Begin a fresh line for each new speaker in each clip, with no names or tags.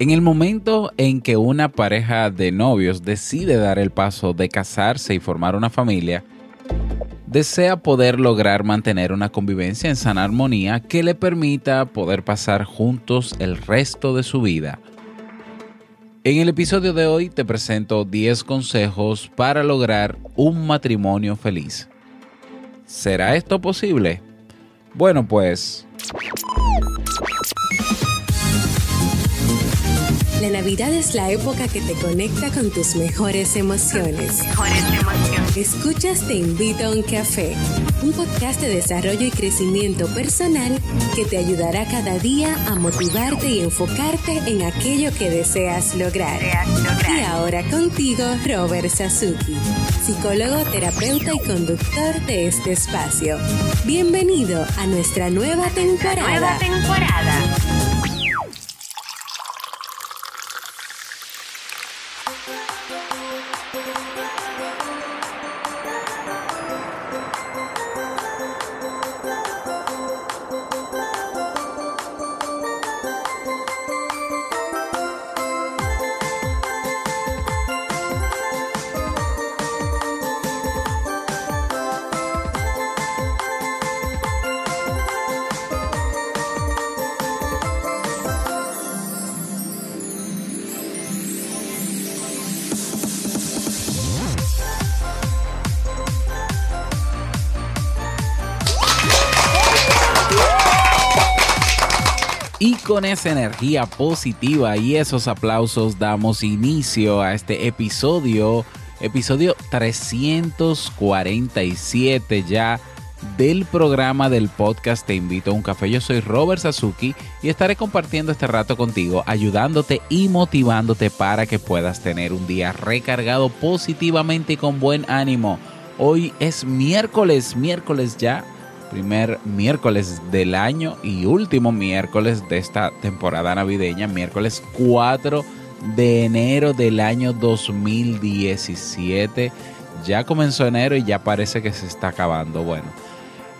En el momento en que una pareja de novios decide dar el paso de casarse y formar una familia, desea poder lograr mantener una convivencia en sana armonía que le permita poder pasar juntos el resto de su vida. En el episodio de hoy te presento 10 consejos para lograr un matrimonio feliz. ¿Será esto posible? Bueno, pues
La Navidad es la época que te conecta con tus mejores emociones. Escuchas Te invito a un café, un podcast de desarrollo y crecimiento personal que te ayudará cada día a motivarte y enfocarte en aquello que deseas lograr. Y ahora contigo, Robert Sasuki, psicólogo, terapeuta y conductor de este espacio. Bienvenido a nuestra nueva temporada. Nueva temporada.
Con esa energía positiva y esos aplausos damos inicio a este episodio, episodio 347 ya del programa del podcast Te invito a un café. Yo soy Robert Sasuki y estaré compartiendo este rato contigo, ayudándote y motivándote para que puedas tener un día recargado positivamente y con buen ánimo. Hoy es miércoles, miércoles ya primer miércoles del año y último miércoles de esta temporada navideña, miércoles 4 de enero del año 2017. Ya comenzó enero y ya parece que se está acabando. Bueno,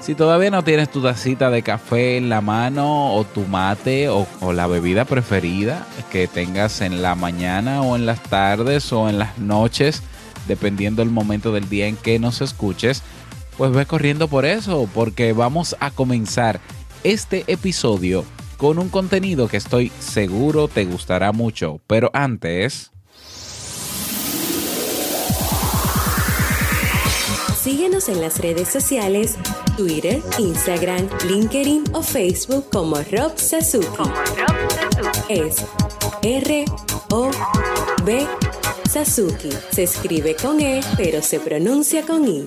si todavía no tienes tu tacita de café en la mano o tu mate o, o la bebida preferida que tengas en la mañana o en las tardes o en las noches, dependiendo del momento del día en que nos escuches, pues ve corriendo por eso, porque vamos a comenzar este episodio con un contenido que estoy seguro te gustará mucho. Pero antes...
Síguenos en las redes sociales, Twitter, Instagram, LinkedIn o Facebook como Rob Sasuki. Como Rob Sasuki. Es R O B Sasuki. Se escribe con E, pero se pronuncia con I.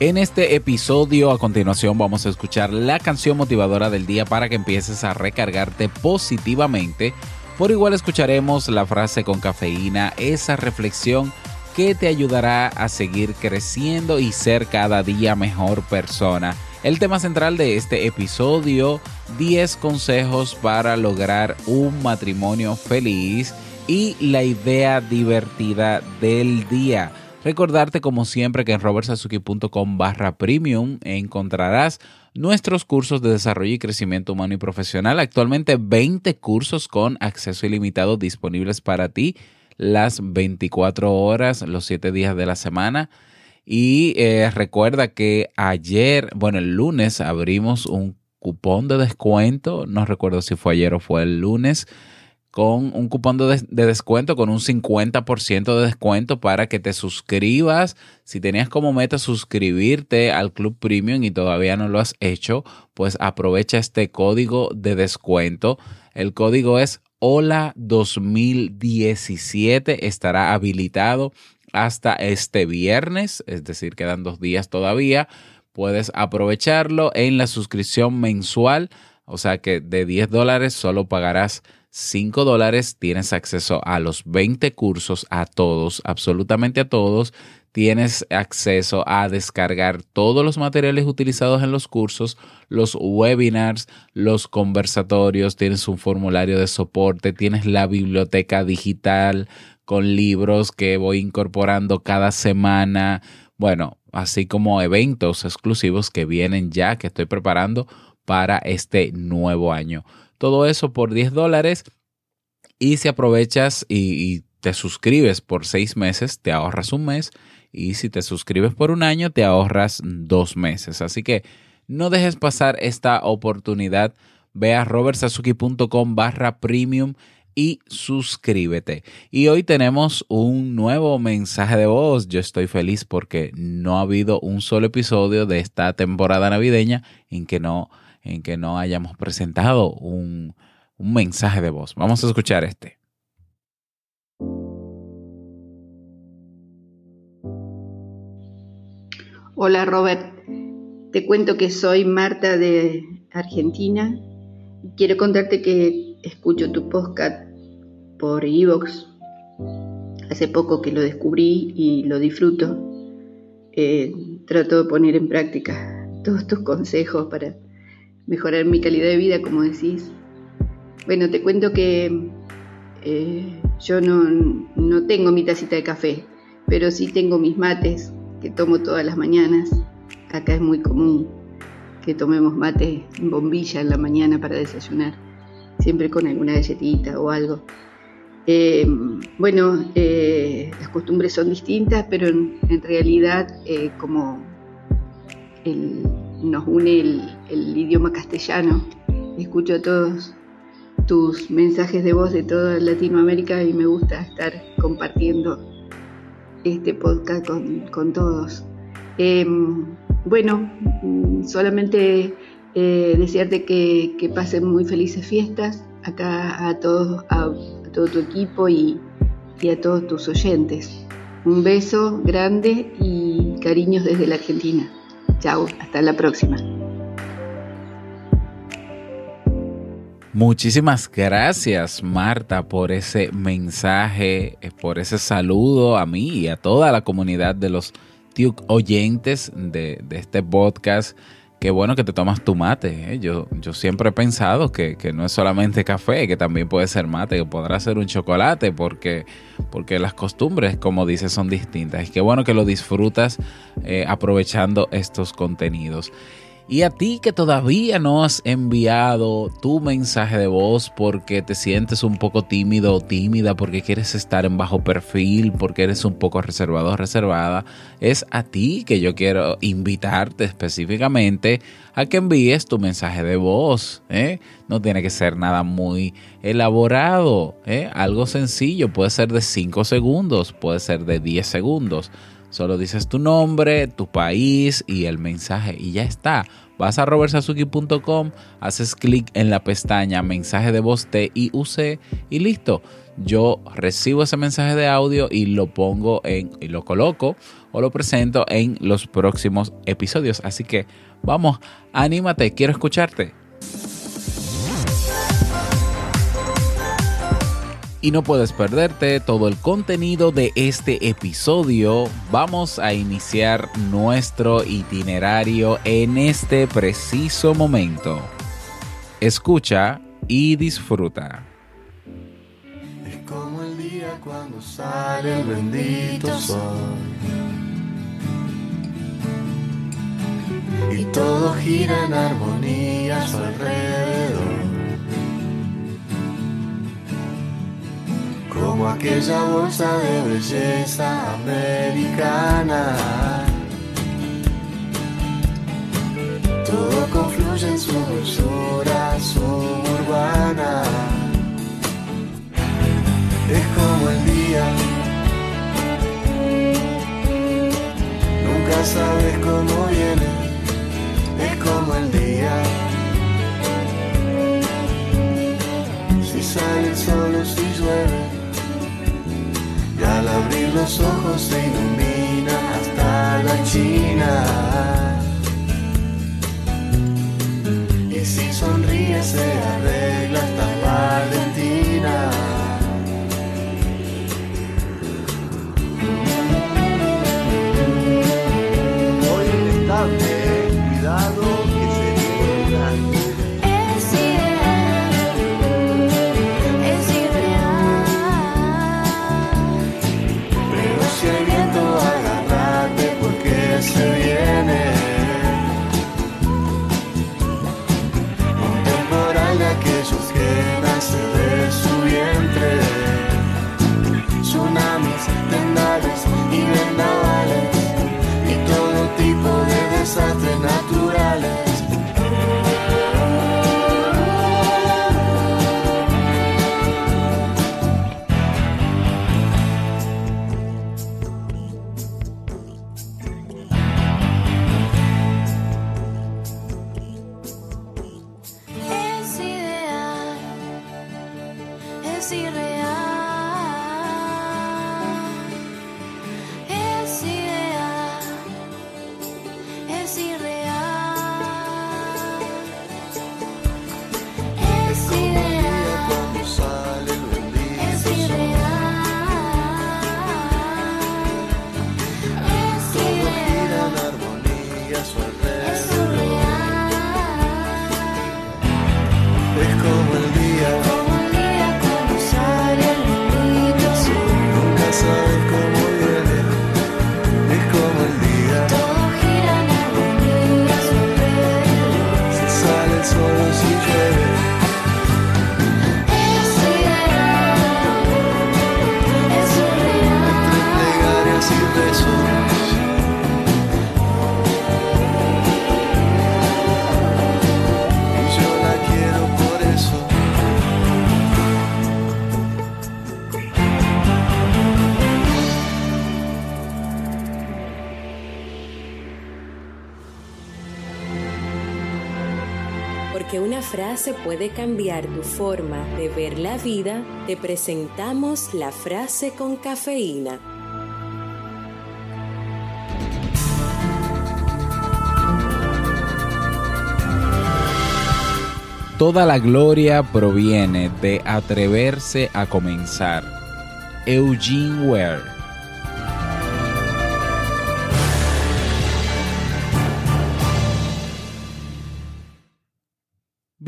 En este episodio a continuación vamos a escuchar la canción motivadora del día para que empieces a recargarte positivamente. Por igual escucharemos la frase con cafeína, esa reflexión que te ayudará a seguir creciendo y ser cada día mejor persona. El tema central de este episodio, 10 consejos para lograr un matrimonio feliz y la idea divertida del día. Recordarte como siempre que en robertsazuki.com barra premium encontrarás nuestros cursos de desarrollo y crecimiento humano y profesional. Actualmente 20 cursos con acceso ilimitado disponibles para ti las 24 horas, los 7 días de la semana. Y eh, recuerda que ayer, bueno, el lunes abrimos un cupón de descuento. No recuerdo si fue ayer o fue el lunes con un cupón de, descuento, con un 50% de descuento para que te suscribas. Si tenías como meta suscribirte al Club Premium y todavía no lo has hecho, pues aprovecha este código de descuento. El código es Hola 2017. Estará habilitado hasta este viernes, es decir, quedan dos días todavía. Puedes aprovecharlo en la suscripción mensual, o sea que de 10 dólares solo pagarás 5 dólares, tienes acceso a los 20 cursos, a todos, absolutamente a todos. Tienes acceso a descargar todos los materiales utilizados en los cursos, los webinars, los conversatorios, tienes un formulario de soporte, tienes la biblioteca digital con libros que voy incorporando cada semana. bueno, así como eventos exclusivos que vienen ya, que estoy preparando para este nuevo año. Todo eso por 10 dólares y si aprovechas y, te suscribes por seis meses, te ahorras un mes y si te suscribes por un año, te ahorras dos meses. Así que no dejes pasar esta oportunidad. Ve a robertsazuki.com barra premium y suscríbete. Y hoy tenemos un nuevo mensaje de voz. Yo estoy feliz porque no ha habido un solo episodio de esta temporada navideña en que no, en que no hayamos presentado un, mensaje de voz. Vamos a escuchar este.
Hola Robert, te cuento que soy Marta de Argentina quiero contarte que escucho tu podcast por Evox. Hace poco que lo descubrí y lo disfruto. Eh, trato de poner en práctica todos tus consejos para mejorar mi calidad de vida, como decís. Bueno, te cuento que eh, yo no, no tengo mi tacita de café, pero sí tengo mis mates que tomo todas las mañanas. Acá es muy común que tomemos mate en bombilla en la mañana para desayunar, siempre con alguna galletita o algo. Eh, bueno, eh, las costumbres son distintas, pero en, realidad como nos une el, el, idioma castellano, escucho todos tus mensajes de voz de toda Latinoamérica y me gusta estar compartiendo este podcast con, todos. Em, bueno, solamente eh, desearte que, pasen muy felices fiestas acá a todos, a, todo tu equipo y, y a todos tus oyentes. Un beso grande y cariños desde la Argentina. Chao, hasta la próxima.
Muchísimas gracias Marta por ese mensaje, eh, por ese saludo a mí y a toda la comunidad de los oyentes de, este podcast. Qué bueno que te tomas tu mate. ¿eh? Yo, yo siempre he pensado que, no es solamente café, que también puede ser mate, que podrá ser un chocolate, porque, porque las costumbres, como dices, son distintas. Y qué bueno que lo disfrutas eh, aprovechando estos contenidos. Y a ti que todavía no has enviado tu mensaje de voz porque te sientes un poco tímido o tímida, porque quieres estar en bajo perfil, porque eres un poco reservado o reservada, es a ti que yo quiero invitarte específicamente a que envíes tu mensaje de voz. ¿eh? No tiene que ser nada muy elaborado, ¿eh? algo sencillo, puede ser de 5 segundos, puede ser de 10 segundos Solo dices tu nombre, tu país y el mensaje y ya está. Vas a robertsazuki.com, haces clic en la pestaña mensaje de voz TIUC y listo. Yo recibo ese mensaje de audio y lo pongo en y lo coloco o lo presento en los próximos episodios. Así que vamos, anímate, quiero escucharte. Y no puedes perderte todo el contenido de este episodio. Vamos a iniciar nuestro itinerario en este preciso momento. Escucha y disfruta.
Es como el día cuando sale el bendito sol. Y todo gira en armonía a su alrededor. Como aquella bolsa de belleza americana. Todo confluye en su dulzura suburbana. Es como el día. Nunca sabes cómo viene. Es como el día. Los ojos se ilumina hasta la China. Y si sonríe se arregla
frase puede cambiar tu forma de ver la vida, te presentamos la frase con cafeína.
Toda la gloria proviene de atreverse a comenzar. Eugene Ware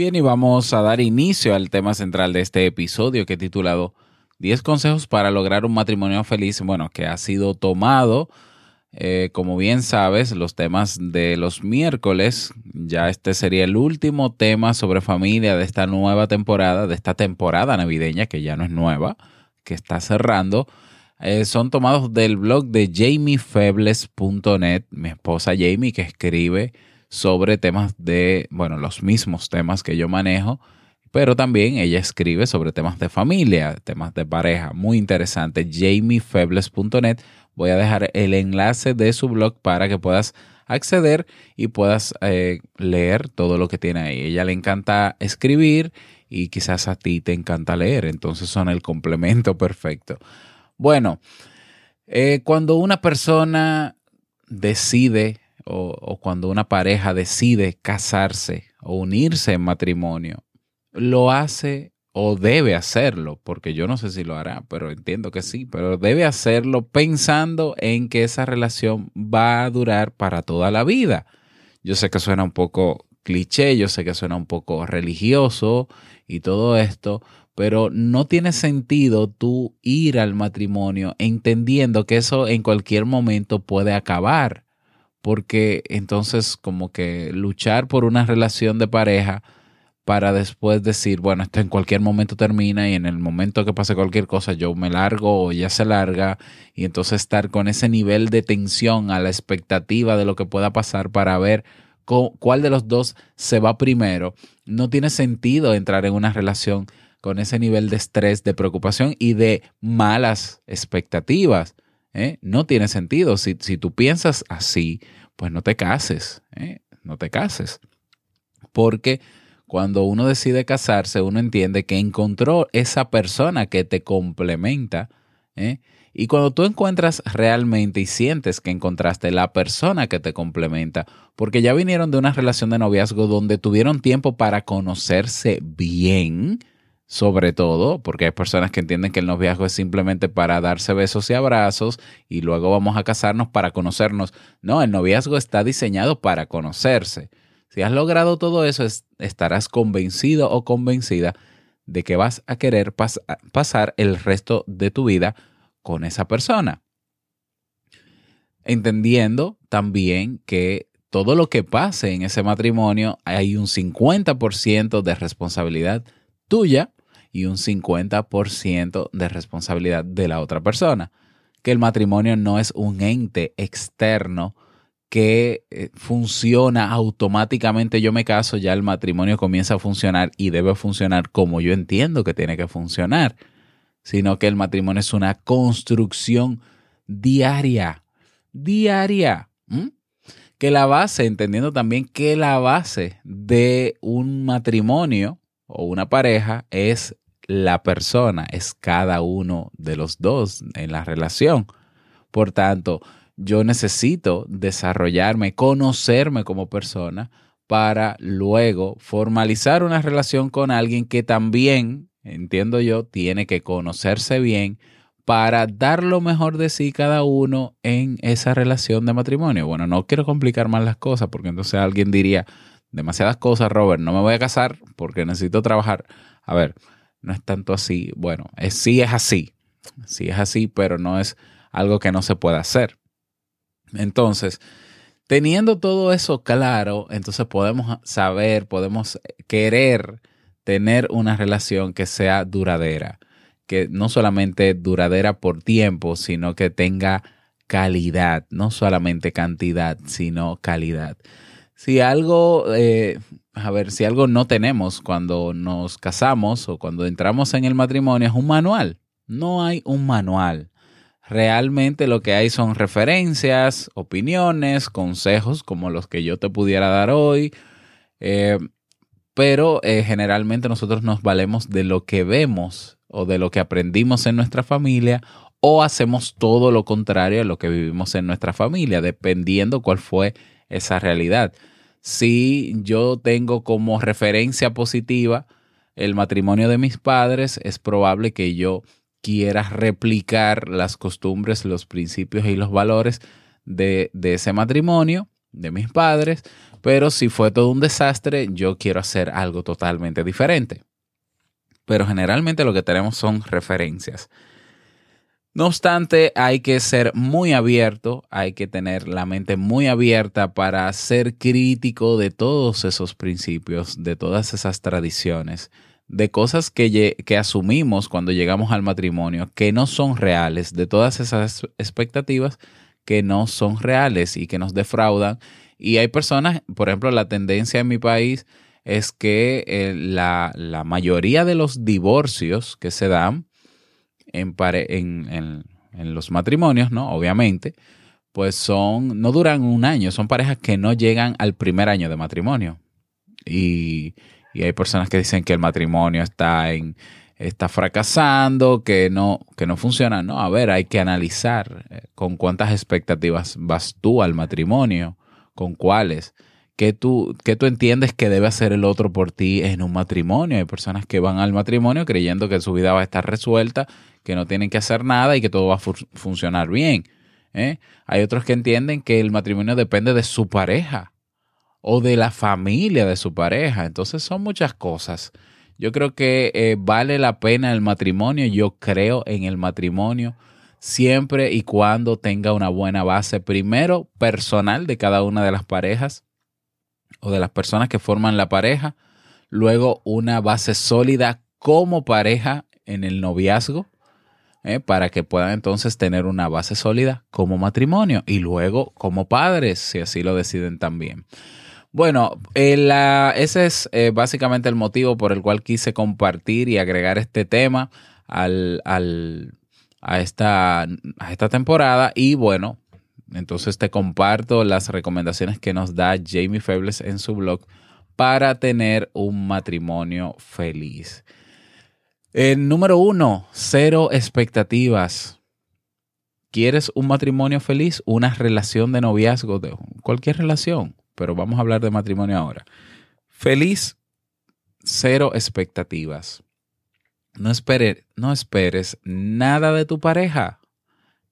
Bien, y vamos a dar inicio al tema central de este episodio que he titulado 10 consejos para lograr un matrimonio feliz, bueno, que ha sido tomado, eh, como bien sabes, los temas de los miércoles, ya este sería el último tema sobre familia de esta nueva temporada, de esta temporada navideña, que ya no es nueva, que está cerrando. Eh, son tomados del blog de jamiefebles.net, mi esposa Jamie, que escribe sobre temas de, bueno, los mismos temas que yo manejo, pero también ella escribe sobre temas de familia, temas de pareja, muy interesante, jamiefebles.net. Voy a dejar el enlace de su blog para que puedas acceder y puedas eh, leer todo lo que tiene ahí. ella le encanta escribir y quizás a ti te encanta leer, entonces son el complemento perfecto. Bueno, eh, cuando una persona decide o, cuando una pareja decide casarse o unirse en matrimonio, lo hace o debe hacerlo, porque yo no sé si lo hará, pero entiendo que sí, pero debe hacerlo pensando en que esa relación va a durar para toda la vida. Yo sé que suena un poco cliché, yo sé que suena un poco religioso y todo esto, pero no tiene sentido tú ir al matrimonio entendiendo que eso en cualquier momento puede acabar porque entonces como que luchar por una relación de pareja para después decir, bueno, esto en cualquier momento termina y en el momento que pase cualquier cosa yo me largo o ya se larga y entonces estar con ese nivel de tensión a la expectativa de lo que pueda pasar para ver cuál de los dos se va primero, no tiene sentido entrar en una relación con ese nivel de estrés, de preocupación y de malas expectativas. ¿Eh? No tiene sentido. Si, si, tú piensas así, pues no te cases, ¿eh? no te cases. Porque cuando uno decide casarse, uno entiende que encontró esa persona que te complementa. ¿eh? Y cuando tú encuentras realmente y sientes que encontraste la persona que te complementa, porque ya vinieron de una relación de noviazgo donde tuvieron tiempo para conocerse bien, sobre todo porque hay personas que entienden que el noviazgo es simplemente para darse besos y abrazos y luego vamos a casarnos para conocernos. No, el noviazgo está diseñado para conocerse. Si has logrado todo eso, estarás convencido o convencida de que vas a querer pasar el resto de tu vida con esa persona. Entendiendo también que todo lo que pase en ese matrimonio hay un 50% de responsabilidad tuya y un 50% de responsabilidad de la otra persona. Que el matrimonio no es un ente externo que eh, funciona automáticamente. Yo me caso, ya el matrimonio comienza a funcionar y debe funcionar como yo entiendo que tiene que funcionar, sino que el matrimonio es una construcción diaria, diaria. Que la base, entendiendo también que la base de un matrimonio o una pareja es la persona, es cada uno de los dos en la relación. Por tanto, yo necesito desarrollarme, conocerme como persona para luego formalizar una relación con alguien que también, entiendo yo, tiene que conocerse bien para dar lo mejor de sí cada uno en esa relación de matrimonio. Bueno, no quiero complicar más las cosas porque entonces alguien diría demasiadas cosas, Robert, no me voy a casar porque necesito trabajar. A ver, no es tanto así. Bueno, es, sí es así, sí es así, pero no es algo que no se pueda hacer. Entonces, teniendo todo eso claro, entonces podemos saber, podemos querer tener una relación que sea duradera, que no solamente duradera por tiempo, sino que tenga calidad, no solamente cantidad, sino calidad. Si algo, eh, a ver, si algo no tenemos cuando nos casamos o cuando entramos en el matrimonio es un manual. No hay un manual. Realmente lo que hay son referencias, opiniones, consejos como los que yo te pudiera dar hoy. Eh, pero eh, generalmente nosotros nos valemos de lo que vemos o de lo que aprendimos en nuestra familia o hacemos todo lo contrario a lo que vivimos en nuestra familia, dependiendo cuál fue esa realidad. Si yo tengo como referencia positiva el matrimonio de mis padres, es probable que yo quiera replicar las costumbres, los principios y los valores de, de ese matrimonio de mis padres, pero si fue todo un desastre, yo quiero hacer algo totalmente diferente. Pero generalmente lo que tenemos son referencias. No obstante, hay que ser muy abierto, hay que tener la mente muy abierta para ser crítico de todos esos principios, de todas esas tradiciones, de cosas que, que, asumimos cuando llegamos al matrimonio, que no son reales, de todas esas expectativas que no son reales y que nos defraudan. Y hay personas, por ejemplo, la tendencia en mi país es que eh, la, mayoría de los divorcios que se dan en, en, en, los matrimonios, ¿no? Obviamente, pues son, no duran un año, son parejas que no llegan al primer año de matrimonio. Y, y hay personas que dicen que el matrimonio está en, está fracasando, que no, que no funciona. No, a ver, hay que analizar eh, con cuántas expectativas vas tú al matrimonio, con cuáles. ¿Qué tú, tú entiendes que debe hacer el otro por ti en un matrimonio? Hay personas que van al matrimonio creyendo que su vida va a estar resuelta, que no tienen que hacer nada y que todo va a funcionar bien. ¿eh? Hay otros que entienden que el matrimonio depende de su pareja o de la familia de su pareja. Entonces son muchas cosas yo creo que eh, vale la pena el matrimonio. Yo creo en el matrimonio siempre y cuando tenga una buena base, primero personal de cada una de las parejas o de las personas que forman la pareja, luego una base sólida como pareja en el noviazgo, eh, para que puedan entonces tener una base sólida como matrimonio y luego como padres, si así lo deciden también. Bueno, ese es eh, básicamente el motivo por el cual quise compartir y agregar este tema al, a, esta, a esta temporada. Y bueno, entonces te comparto las recomendaciones que nos da Jamie Febles en su blog para tener un matrimonio feliz. El número uno, cero expectativas. ¿Quieres un matrimonio feliz? Una relación de noviazgo, de cualquier relación pero vamos a hablar de matrimonio ahora. Feliz, cero expectativas. No, esperes, no esperes nada de tu pareja.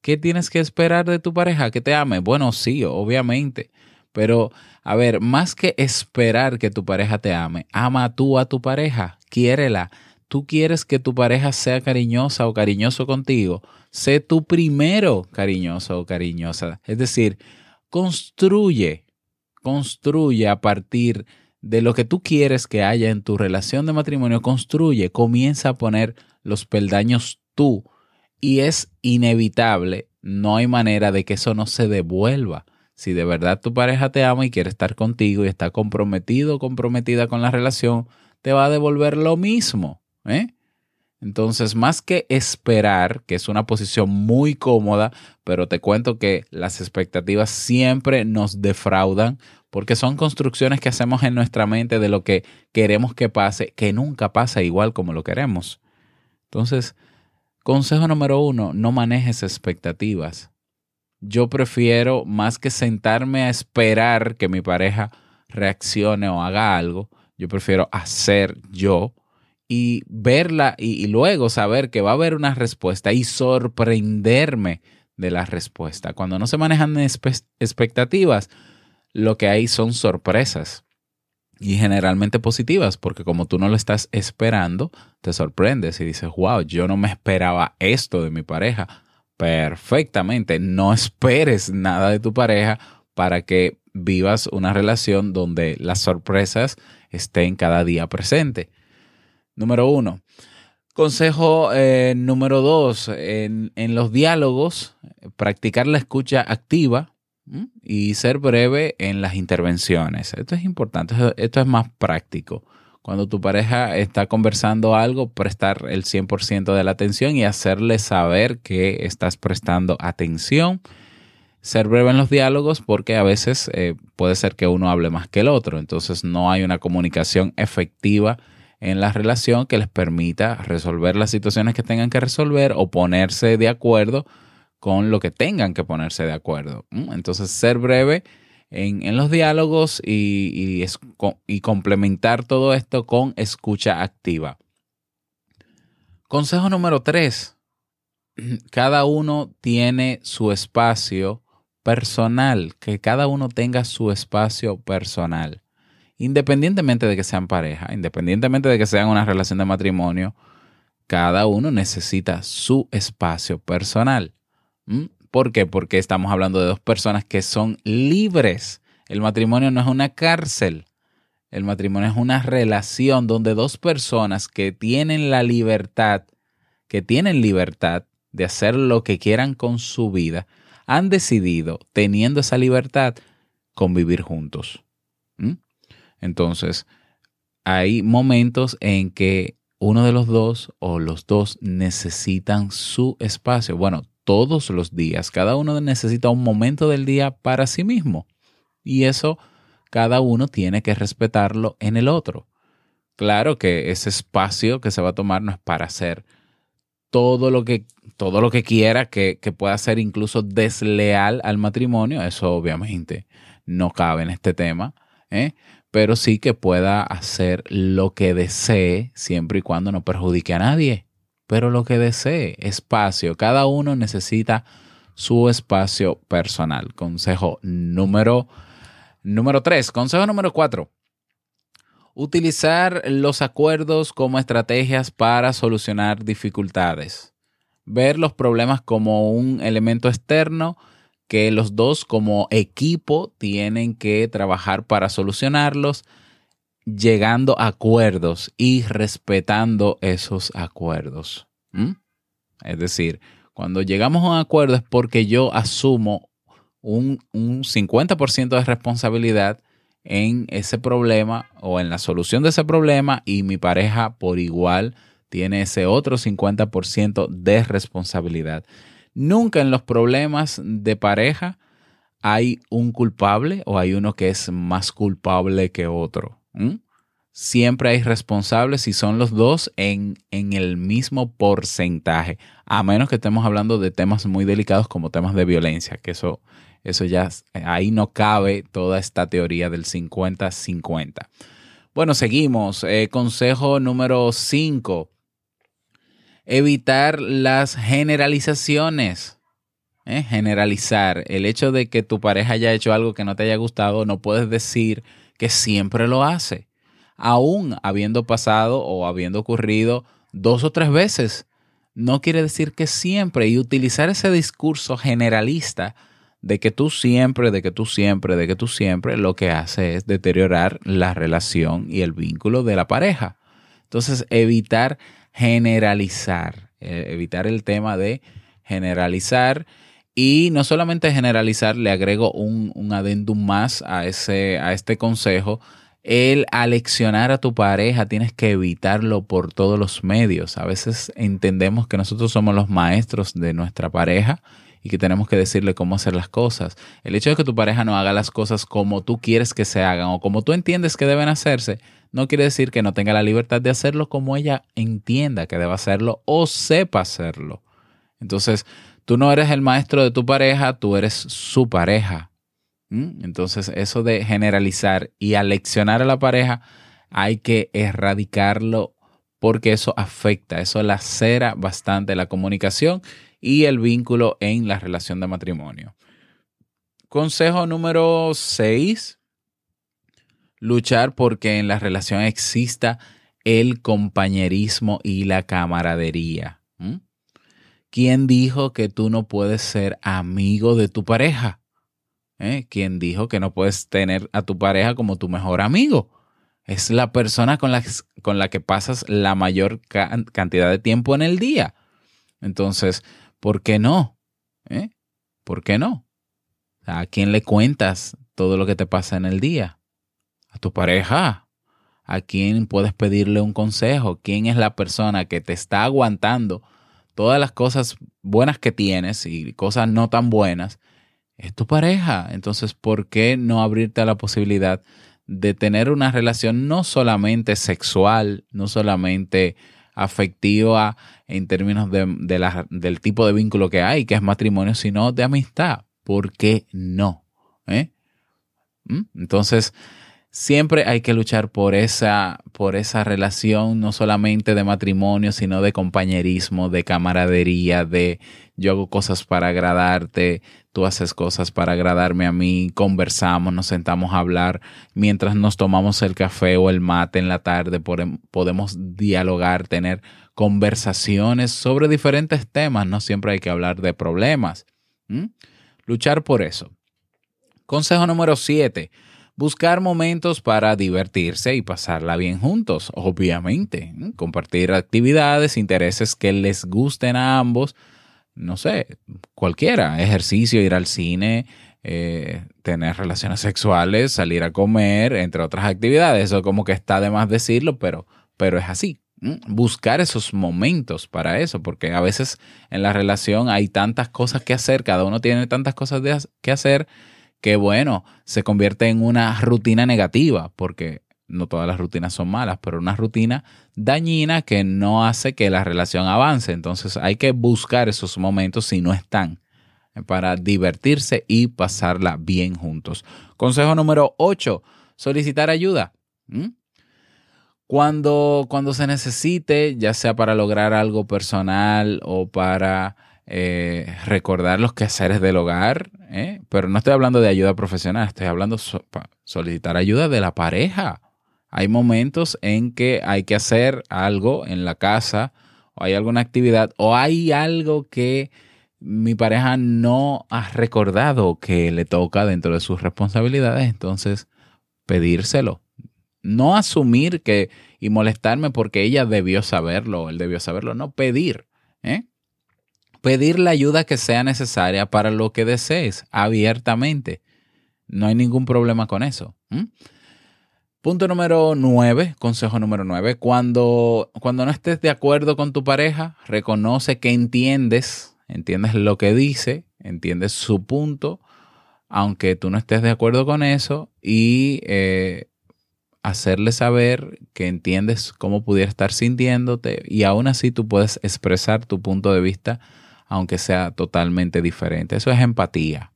¿Qué tienes que esperar de tu pareja? Que te ame. Bueno, sí, obviamente. Pero, a ver, más que esperar que tu pareja te ame, ama tú a tu pareja, quiérela. Tú quieres que tu pareja sea cariñosa o cariñoso contigo. Sé tú primero cariñoso o cariñosa. Es decir, construye construye a partir de lo que tú quieres que haya en tu relación de matrimonio, construye, comienza a poner los peldaños tú. Y es inevitable, no hay manera de que eso no se devuelva. Si de verdad tu pareja te ama y quiere estar contigo y está comprometido o comprometida con la relación, te va a devolver lo mismo. ¿eh? Entonces, más que esperar, que es una posición muy cómoda, pero te cuento que las expectativas siempre nos defraudan porque son construcciones que hacemos en nuestra mente de lo que queremos que pase, que nunca pasa igual como lo queremos. Entonces, consejo número uno, no manejes expectativas. Yo prefiero, más que sentarme a esperar que mi pareja reaccione o haga algo, yo prefiero hacer yo y verla y, luego saber que va a haber una respuesta y sorprenderme de la respuesta. Cuando no se manejan expectativas, lo que hay son sorpresas y generalmente positivas, porque como tú no lo estás esperando, te sorprendes y dices, wow, yo no me esperaba esto de mi pareja. Perfectamente, no esperes nada de tu pareja para que vivas una relación donde las sorpresas estén cada día presente. Número uno. Consejo eh, número dos, en, los diálogos, practicar la escucha activa y ser breve en las intervenciones. Esto es importante, esto es más práctico. Cuando tu pareja está conversando algo, prestar el 100% de la atención y hacerle saber que estás prestando atención. ser breve en los diálogos porque a veces eh, puede ser que uno hable más que el otro, entonces no hay una comunicación efectiva en la relación que les permita resolver las situaciones que tengan que resolver o ponerse de acuerdo con lo que tengan que ponerse de acuerdo. Entonces, ser breve en, los diálogos y, y, complementar todo esto con escucha activa. Consejo número tres. Cada uno tiene su espacio personal, que cada uno tenga su espacio personal. Independientemente de que sean pareja, independientemente de que sean una relación de matrimonio, cada uno necesita su espacio personal. ¿Por qué? Porque estamos hablando de dos personas que son libres. El matrimonio no es una cárcel. El matrimonio es una relación donde dos personas que tienen la libertad, que tienen libertad de hacer lo que quieran con su vida, han decidido, teniendo esa libertad, convivir juntos. Entonces, hay momentos en que uno de los dos o los dos necesitan su espacio. Bueno, todos los días. Cada uno necesita un momento del día para sí mismo. Y eso cada uno tiene que respetarlo en el otro. Claro que ese espacio que se va a tomar no es para hacer todo lo que, todo lo que quiera que, que pueda ser incluso desleal al matrimonio. Eso obviamente no cabe en este tema. ¿eh? Pero sí que pueda hacer lo que desee siempre y cuando no perjudique a nadie pero lo que desee, espacio. Cada uno necesita su espacio personal. Consejo número, número tres. Consejo número cuatro. Utilizar los acuerdos como estrategias para solucionar dificultades. Ver los problemas como un elemento externo que los dos como equipo tienen que trabajar para solucionarlos llegando a acuerdos y respetando esos acuerdos. Es decir, cuando llegamos a un acuerdo es porque yo asumo un, un 50% de responsabilidad en ese problema o en la solución de ese problema y mi pareja por igual tiene ese otro 50% de responsabilidad. Nunca en los problemas de pareja hay un culpable o hay uno que es más culpable que otro siempre hay responsables y son los dos en, en, el mismo porcentaje, a menos que estemos hablando de temas muy delicados como temas de violencia, que eso, eso ya, ahí no cabe toda esta teoría del 50-50. Bueno, seguimos. Eh, consejo número 5. Evitar las generalizaciones. Eh, generalizar. El hecho de que tu pareja haya hecho algo que no te haya gustado, no puedes decir que siempre lo hace aún habiendo pasado o habiendo ocurrido dos o tres veces. No quiere decir que siempre y utilizar ese discurso generalista de que tú siempre, de que tú siempre, de que tú siempre, lo que hace es deteriorar la relación y el vínculo de la pareja. Entonces, evitar generalizar, eh, evitar el tema de generalizar y no solamente generalizar, le agrego un, un adendum más a, ese, a este consejo el aleccionar a tu pareja tienes que evitarlo por todos los medios. A veces entendemos que nosotros somos los maestros de nuestra pareja y que tenemos que decirle cómo hacer las cosas. El hecho de que tu pareja no haga las cosas como tú quieres que se hagan o como tú entiendes que deben hacerse, no quiere decir que no tenga la libertad de hacerlo como ella entienda que debe hacerlo o sepa hacerlo. Entonces, tú no eres el maestro de tu pareja, tú eres su pareja. ¿Mm? Entonces, eso de generalizar y aleccionar a la pareja, hay que erradicarlo porque eso afecta, eso lacera bastante la comunicación y el vínculo en la relación de matrimonio. Consejo número 6. Luchar porque en la relación exista el compañerismo y la camaradería. ¿Mm? ¿Quién dijo que tú no puedes ser amigo de tu pareja? ¿eh? quien dijo que no puedes tener a tu pareja como tu mejor amigo. Es la persona con la, con la que pasas la mayor cantidad de tiempo en el día. Entonces, ¿por qué no? ¿Eh? ¿Por qué no? ¿A quién le cuentas todo lo que te pasa en el día? ¿A tu pareja? ¿A quién puedes pedirle un consejo? ¿Quién es la persona que te está aguantando todas las cosas buenas que tienes y cosas no tan buenas es tu pareja. Entonces, ¿por qué no abrirte a la posibilidad de tener una relación no solamente sexual, no solamente afectiva en términos de, del tipo de vínculo que hay, que es matrimonio, sino de amistad? ¿Por qué no? ¿Eh? ¿Mm? Entonces, siempre hay que luchar por esa, por esa relación, no solamente de matrimonio, sino de compañerismo, de camaradería, de yo hago cosas para agradarte, tú haces cosas para agradarme a mí, conversamos, nos sentamos a hablar, mientras nos tomamos el café o el mate en la tarde, podemos dialogar, tener conversaciones sobre diferentes temas, no siempre hay que hablar de problemas. Luchar por eso. Consejo número 7 Buscar momentos para divertirse y pasarla bien juntos, obviamente. Compartir actividades, intereses que les gusten a ambos. No sé, cualquiera. Ejercicio, ir al cine, eh, tener relaciones sexuales, salir a comer, entre otras actividades. Eso como que está de más decirlo, pero, pero es así. Buscar esos momentos para eso, porque a veces en la relación hay tantas cosas que hacer, cada uno tiene tantas cosas que hacer que bueno, se convierte en una rutina negativa, porque no todas las rutinas son malas, pero una rutina dañina que no hace que la relación avance. Entonces hay que buscar esos momentos si no están eh, para divertirse y pasarla bien juntos. Consejo número 8, solicitar ayuda. Cuando, cuando se necesite, ya sea para lograr algo personal o para eh, recordar los quehaceres del hogar, ¿eh? pero no estoy hablando de ayuda profesional, estoy hablando de solicitar ayuda de la pareja. Hay momentos en que hay que hacer algo en la casa, o hay alguna actividad, o hay algo que mi pareja no ha recordado que le toca dentro de sus responsabilidades, entonces pedírselo. No asumir que y molestarme porque ella debió saberlo, él debió saberlo, no pedir. ¿eh? Pedir la ayuda que sea necesaria para lo que desees abiertamente. No hay ningún problema con eso. Punto número nueve, consejo número nueve, cuando, cuando no estés de acuerdo con tu pareja, reconoce que entiendes, entiendes lo que dice, entiendes su punto, aunque tú no estés de acuerdo con eso, y eh, hacerle saber que entiendes cómo pudiera estar sintiéndote, y aún así tú puedes expresar tu punto de vista aunque sea totalmente diferente. Eso es empatía.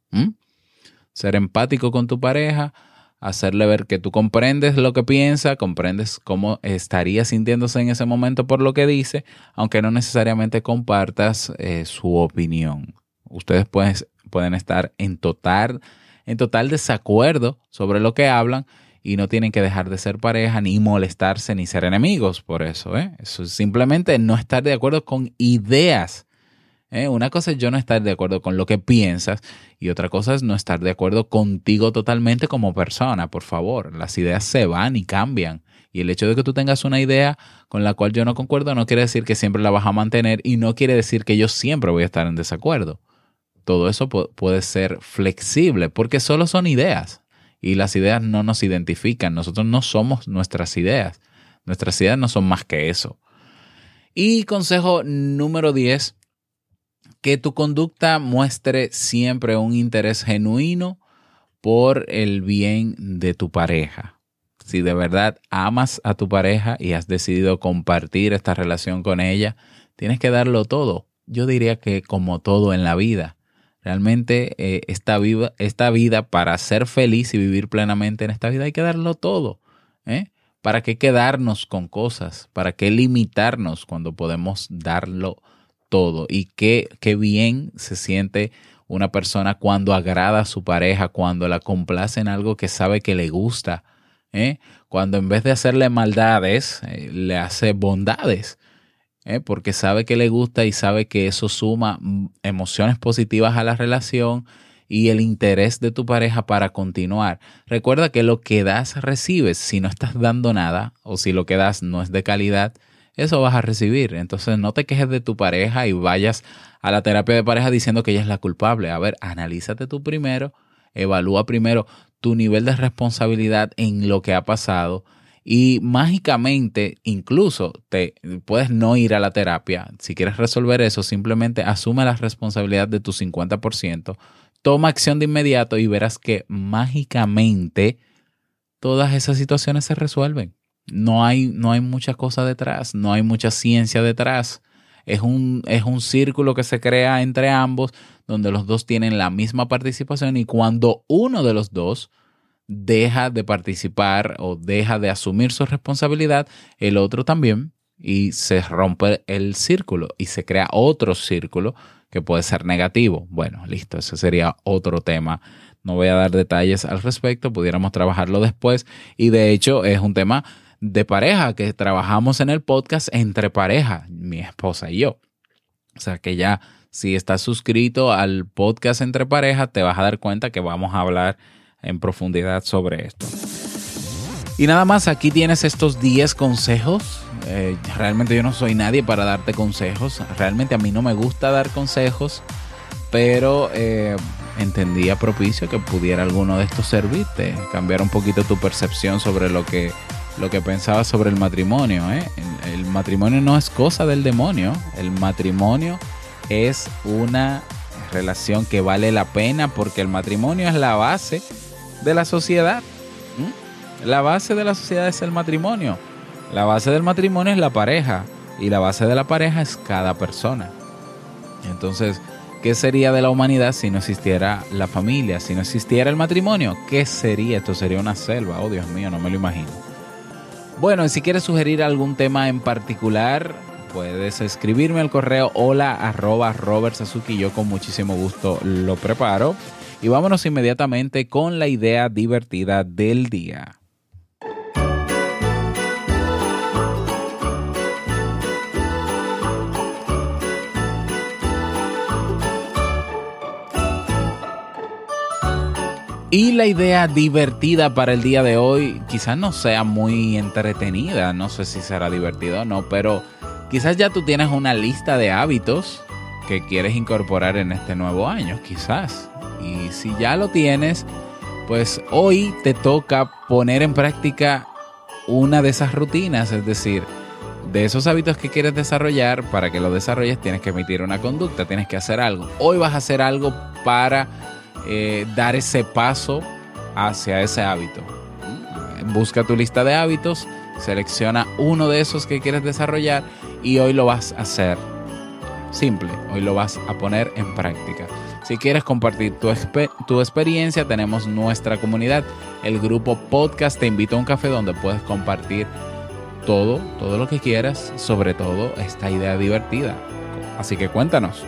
Ser empático con tu pareja, hacerle ver que tú comprendes lo que piensa, comprendes cómo estaría sintiéndose en ese momento por lo que dice, aunque no necesariamente compartas eh, su opinión. Ustedes pueden, pueden estar en total, en total desacuerdo sobre lo que hablan y no tienen que dejar de ser pareja, ni molestarse, ni ser enemigos por eso. ¿eh? Eso es simplemente no estar de acuerdo con ideas ¿eh? Una cosa es yo no estar de acuerdo con lo que piensas y otra cosa es no estar de acuerdo contigo totalmente como persona. Por favor, las ideas se van y cambian. Y el hecho de que tú tengas una idea con la cual yo no concuerdo no quiere decir que siempre la vas a mantener y no quiere decir que yo siempre voy a estar en desacuerdo. Todo eso puede ser flexible porque solo son ideas y las ideas no nos identifican. Nosotros no somos nuestras ideas. Nuestras ideas no son más que eso. Y consejo número 10, que tu conducta muestre siempre un interés genuino por el bien de tu pareja. Si de verdad amas a tu pareja y has decidido compartir esta relación con ella, tienes que darlo todo. Yo diría que como todo en la vida. Realmente eh, esta, vida, para ser feliz y vivir plenamente en esta vida hay que darlo todo. ¿eh? ¿Para qué quedarnos con cosas? ¿Para qué limitarnos cuando podemos darlo todo. Y qué, qué bien se siente una persona cuando agrada a su pareja, cuando la complace en algo que sabe que le gusta, ¿eh? cuando en vez de hacerle maldades, eh, le hace bondades, ¿eh? porque sabe que le gusta y sabe que eso suma mm, emociones positivas a la relación y el interés de tu pareja para continuar. Recuerda que lo que das recibes. Si no estás dando nada o si lo que das no es de calidad, eso vas a recibir. Entonces no te quejes de tu pareja y vayas a la terapia de pareja diciendo que ella es la culpable. A ver, analízate tú primero, evalúa primero tu nivel de responsabilidad en lo que ha pasado y mágicamente incluso te puedes no ir a la terapia. Si quieres resolver eso, simplemente asume la responsabilidad de tu 50%, toma acción de inmediato y verás que mágicamente todas esas situaciones se resuelven. No hay, no hay mucha cosa detrás, no hay mucha ciencia detrás. Es un, es un círculo que se crea entre ambos, donde los dos tienen la misma participación y cuando uno de los dos deja de participar o deja de asumir su responsabilidad, el otro también, y se rompe el círculo y se crea otro círculo que puede ser negativo. Bueno, listo, ese sería otro tema. No voy a dar detalles al respecto, pudiéramos trabajarlo después y de hecho es un tema de pareja que trabajamos en el podcast entre pareja, mi esposa y yo. O sea que ya si estás suscrito al podcast entre pareja, te vas a dar cuenta que vamos a hablar en profundidad sobre esto. Y nada más, aquí tienes estos 10 consejos. Eh, realmente yo no soy nadie para darte consejos. Realmente a mí no me gusta dar consejos, pero eh, entendía propicio que pudiera alguno de estos servirte, cambiar un poquito tu percepción sobre lo que, lo que pensabas sobre el matrimonio. ¿eh? el matrimonio no es cosa del demonio. El matrimonio es una relación que vale la pena porque el matrimonio es la base de la sociedad. La base de la sociedad es el matrimonio. La base del matrimonio es la pareja. Y la base de la pareja es cada persona. Entonces, ¿qué sería de la humanidad si no existiera la familia? Si no existiera el matrimonio, ¿qué sería? Esto sería una selva. Oh, Dios mío, no me lo imagino. Bueno, si quieres sugerir algún tema en particular, puedes escribirme al correo hola arroba Robert Sasuki. Yo con muchísimo gusto lo preparo. Y vámonos inmediatamente con la idea divertida del día. Y la idea divertida para el día de hoy quizás no sea muy entretenida, no sé si será divertido o no, pero quizás ya tú tienes una lista de hábitos que quieres incorporar en este nuevo año, quizás. Y si ya lo tienes, pues hoy te toca poner en práctica una de esas rutinas, es decir, de esos hábitos que quieres desarrollar, para que lo desarrolles tienes que emitir una conducta, tienes que hacer algo. Hoy vas a hacer algo para eh, dar ese paso hacia ese hábito. Busca tu lista de hábitos, selecciona uno de esos que quieres desarrollar y hoy lo vas a hacer. Simple, hoy lo vas a poner en práctica. Si quieres compartir tu, tu, experiencia, tenemos nuestra comunidad, el grupo podcast Te invito a un café donde puedes compartir todo, todo lo que quieras, sobre todo esta idea divertida. Así que cuéntanos.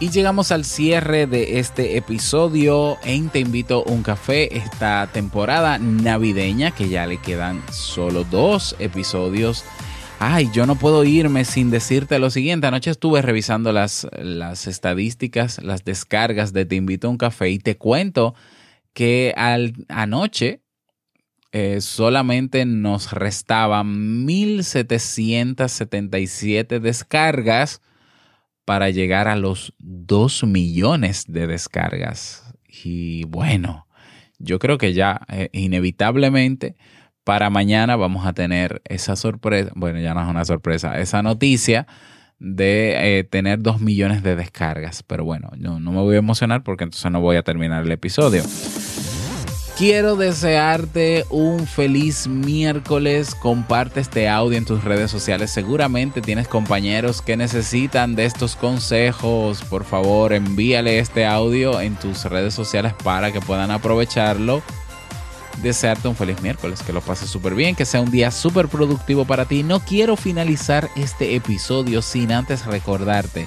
Y llegamos al cierre de este episodio en Te invito a un café, esta temporada navideña que ya le quedan solo dos episodios. Ay, yo no puedo irme sin decirte lo siguiente. Anoche estuve revisando las, las estadísticas, las descargas de Te invito a un café y te cuento que al, anoche eh, solamente nos restaban 1777 descargas para llegar a los 2 millones de descargas. Y bueno, yo creo que ya eh, inevitablemente para mañana vamos a tener esa sorpresa, bueno, ya no es una sorpresa, esa noticia de eh, tener 2 millones de descargas. Pero bueno, no, no me voy a emocionar porque entonces no voy a terminar el episodio. Quiero desearte un feliz miércoles. Comparte este audio en tus redes sociales. Seguramente tienes compañeros que necesitan de estos consejos. Por favor, envíale este audio en tus redes sociales para que puedan aprovecharlo. Desearte un feliz miércoles, que lo pases súper bien, que sea un día súper productivo para ti. No quiero finalizar este episodio sin antes recordarte